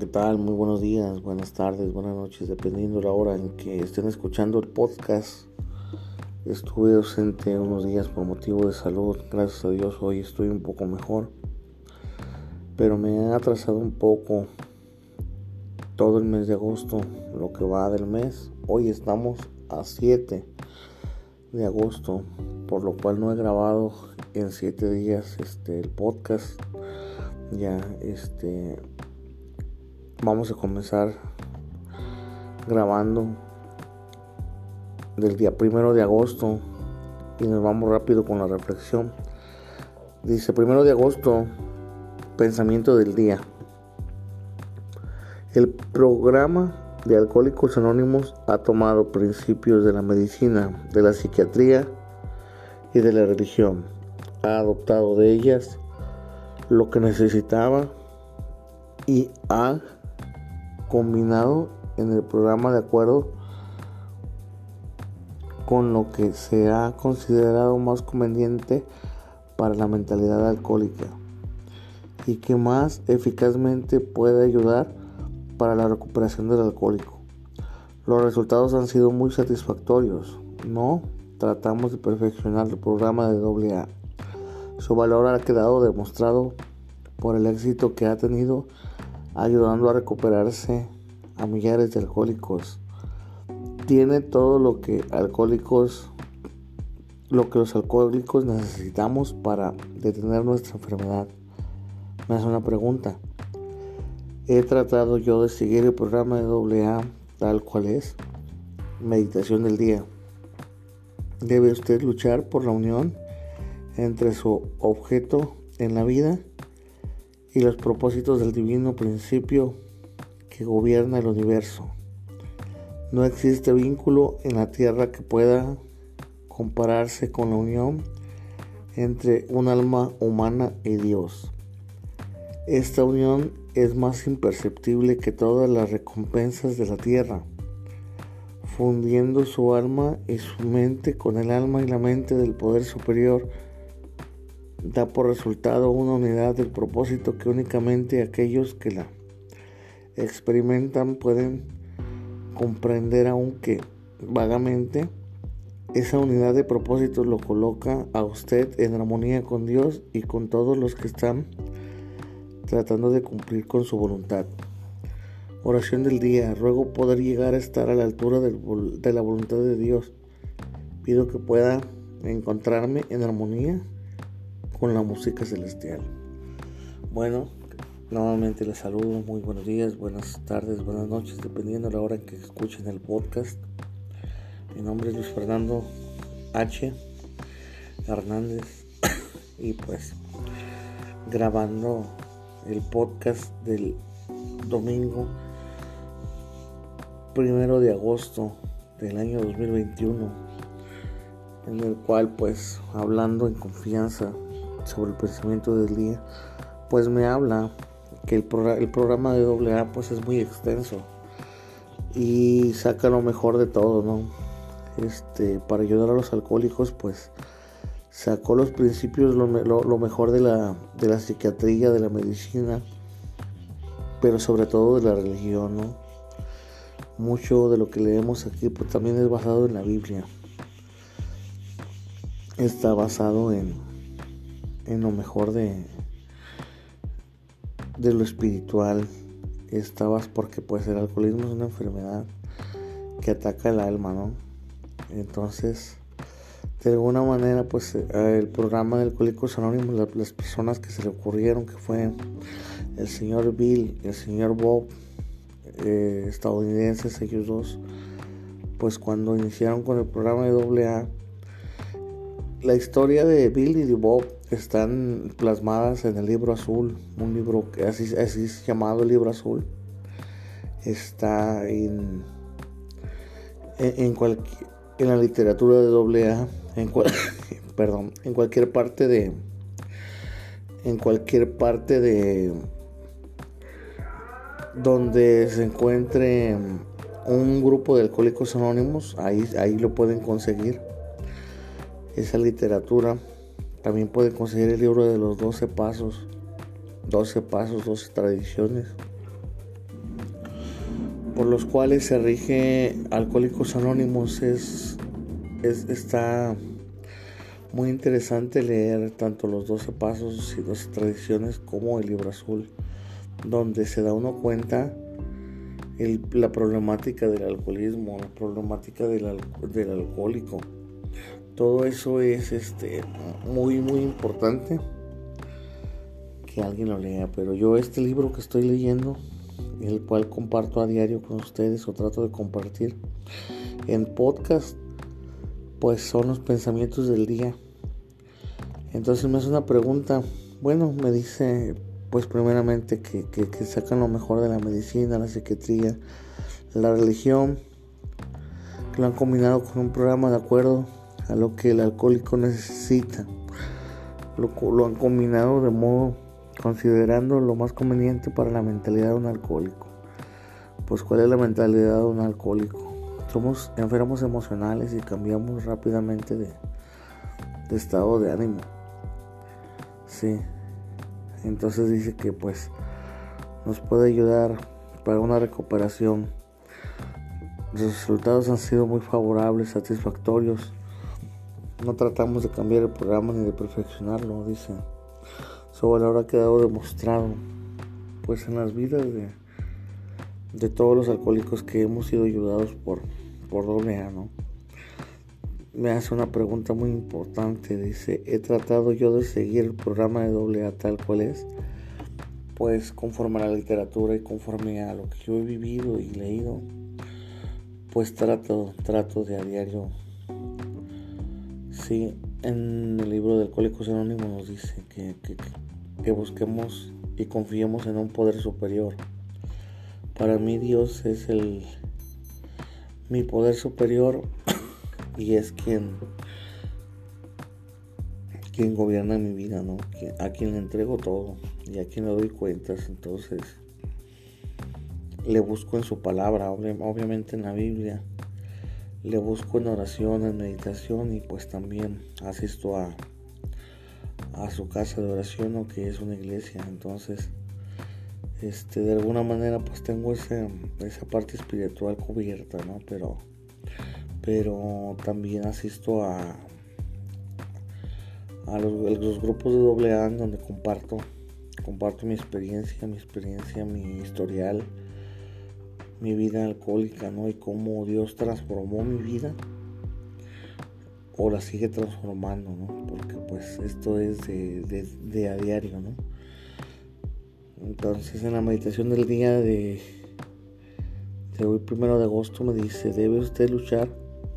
¿qué tal? Muy buenos días, buenas tardes, buenas noches, dependiendo la hora en que estén escuchando el podcast. Estuve ausente unos días por motivo de salud, gracias a Dios hoy estoy un poco mejor, pero me ha atrasado un poco todo el mes de agosto, lo que va del mes. Hoy estamos a 7 de agosto, por lo cual no he grabado en 7 días este, el podcast. Ya, este, vamos a comenzar grabando del día primero de agosto y nos vamos rápido con la reflexión. Dice primero de agosto, pensamiento del día. El programa de Alcohólicos Anónimos ha tomado principios de la medicina, de la psiquiatría y de la religión. Ha adoptado de ellas lo que necesitaba y ha combinado en el programa de acuerdo con lo que se ha considerado más conveniente para la mentalidad alcohólica y que más eficazmente puede ayudar para la recuperación del alcohólico. Los resultados han sido muy satisfactorios. No tratamos de perfeccionar el programa de AA. Su valor ha quedado demostrado por el éxito que ha tenido ayudando a recuperarse a millares de alcohólicos. Tiene todo lo que alcohólicos lo que los alcohólicos necesitamos para detener nuestra enfermedad. Me hace una pregunta. He tratado yo de seguir el programa de AA tal cual es. Meditación del día. Debe usted luchar por la unión entre su objeto en la vida y los propósitos del divino principio que gobierna el universo. No existe vínculo en la tierra que pueda compararse con la unión entre un alma humana y Dios. Esta unión es más imperceptible que todas las recompensas de la tierra, fundiendo su alma y su mente con el alma y la mente del poder superior da por resultado una unidad del propósito que únicamente aquellos que la experimentan pueden comprender aunque vagamente. Esa unidad de propósito lo coloca a usted en armonía con Dios y con todos los que están tratando de cumplir con su voluntad. Oración del día. Ruego poder llegar a estar a la altura de la voluntad de Dios. Pido que pueda encontrarme en armonía con la música celestial. Bueno, nuevamente les saludo, muy buenos días, buenas tardes, buenas noches, dependiendo de la hora que escuchen el podcast. Mi nombre es Luis Fernando H. Hernández y pues grabando el podcast del domingo primero de agosto del año 2021 en el cual pues hablando en confianza sobre el pensamiento del día, pues me habla que el, el programa de AA pues es muy extenso y saca lo mejor de todo, ¿no? Este, para ayudar a los alcohólicos, pues sacó los principios, lo, mejor de la, de la psiquiatría, de la medicina, pero sobre todo de la religión, ¿no? Mucho de lo que leemos aquí pues, también es basado en la Biblia. Está basado en, en lo mejor de, de lo espiritual. Estabas porque pues el alcoholismo es una enfermedad que ataca el alma, ¿no? Entonces, de alguna manera, pues eh, el programa de Alcohólicos Anónimos, las personas que se le ocurrieron, que fue el señor Bill el señor Bob, eh, estadounidenses, ellos dos, pues cuando iniciaron con el programa de AA, la historia de Bill y de Bob están plasmadas en el libro azul, un libro que así, es llamado el libro azul. Está en, en, en la literatura de AA, en perdón, en cualquier parte de en cualquier parte de donde se encuentre un grupo de alcohólicos anónimos, ahí, ahí lo pueden conseguir. Esa literatura también pueden conseguir el libro de los 12 pasos, 12 pasos, 12 tradiciones. por los cuales se rige Alcohólicos Anónimos es, es está muy interesante leer tanto los 12 pasos y 12 tradiciones como el libro azul, donde se da uno cuenta la problemática del alcoholismo, la problemática del, del alcohólico. Todo eso es este, muy, muy importante que alguien lo lea. Pero yo este libro que estoy leyendo, el cual comparto a diario con ustedes o trato de compartir en podcast, pues son los pensamientos del día. Entonces me hace una pregunta, bueno, me dice pues primeramente que, que, sacan lo mejor de la medicina, la psiquiatría, la religión, que lo han combinado con un programa de acuerdo a lo que el alcohólico necesita. Lo, han combinado de modo considerando lo más conveniente para la mentalidad de un alcohólico. Pues cuál es la mentalidad de un alcohólico somos enfermos emocionales y cambiamos rápidamente de, estado de ánimo. Sí. Entonces dice que pues nos puede ayudar para una recuperación. Los resultados han sido muy favorables, satisfactorios. No tratamos de cambiar el programa ni de perfeccionarlo, dice. Sobre ahora ha quedado demostrado pues en las vidas de de todos los alcohólicos que hemos sido ayudados por, por AA, ¿no? Me hace una pregunta muy importante, dice, ¿he tratado yo de seguir el programa de AA tal cual es? Pues conforme a la literatura y conforme a lo que yo he vivido y leído, pues trato, trato de a diario. Sí, en el libro de Alcohólicos Anónimos nos dice que, que, que busquemos y confiemos en un poder superior para mí Dios es el mi poder superior y es quien quien gobierna mi vida, ¿no? A quien le entrego todo y a quien le doy cuentas. Entonces, le busco en su palabra, obviamente en la Biblia. Le busco en oración, en meditación y pues también asisto a, a su casa de oración, o que es una iglesia. Entonces, este, de alguna manera pues tengo esa parte espiritual cubierta, ¿no? Pero, pero también asisto a, a los, grupos de doble A donde comparto, comparto mi experiencia, mi experiencia, mi historial, mi vida alcohólica, ¿no? Y cómo Dios transformó mi vida o la sigue transformando, ¿no? Porque pues esto es de, de a diario, ¿no? Entonces en la meditación del día de, de hoy, primero de agosto, me dice, debe usted luchar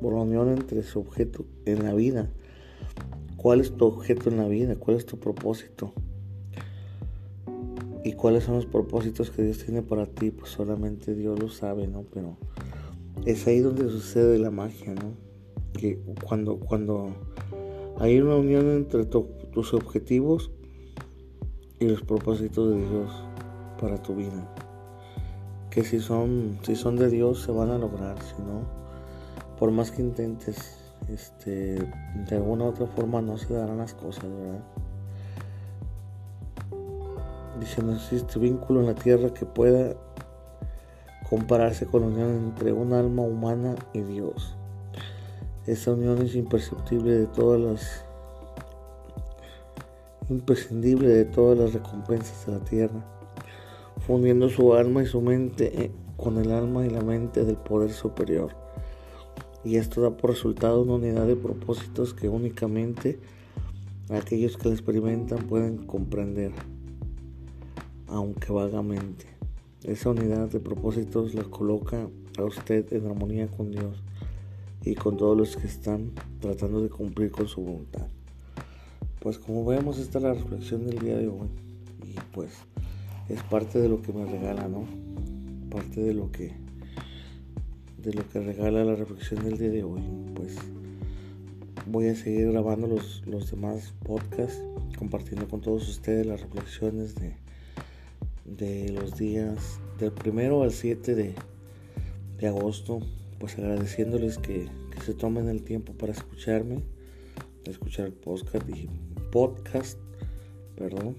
por la unión entre su objeto en la vida. ¿Cuál es tu objeto en la vida? ¿Cuál es tu propósito? ¿Y cuáles son los propósitos que Dios tiene para ti? Pues solamente Dios lo sabe, ¿no? Pero es ahí donde sucede la magia, ¿no? Que cuando, cuando hay una unión entre tus objetivos, y los propósitos de Dios para tu vida. Que si son, si son de Dios se van a lograr, si no, por más que intentes, este, de alguna u otra forma no se darán las cosas, ¿verdad? Dice, no existe vínculo en la tierra que pueda compararse con la unión entre un alma humana y Dios. Esa unión es imperceptible de todas las imprescindible de todas las recompensas de la tierra, fundiendo su alma y su mente eh, con el alma y la mente del poder superior. Y esto da por resultado una unidad de propósitos que únicamente aquellos que la experimentan pueden comprender, aunque vagamente. Esa unidad de propósitos la coloca a usted en armonía con Dios y con todos los que están tratando de cumplir con su voluntad pues como vemos esta es la reflexión del día de hoy y pues es parte de lo que me regala, ¿no? Parte de lo que de lo que regala la reflexión del día de hoy. Pues voy a seguir grabando los, los demás podcasts, compartiendo con todos ustedes las reflexiones de, de los días del primero al 7 de, de agosto, pues agradeciéndoles que, que, se tomen el tiempo para escucharme, escuchar podcast, podcast, perdón,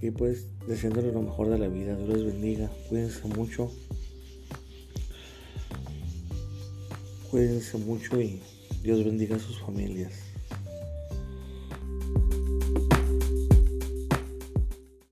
y pues deseándoles lo mejor de la vida, Dios les bendiga, cuídense mucho, cuídense mucho y Dios bendiga a sus familias.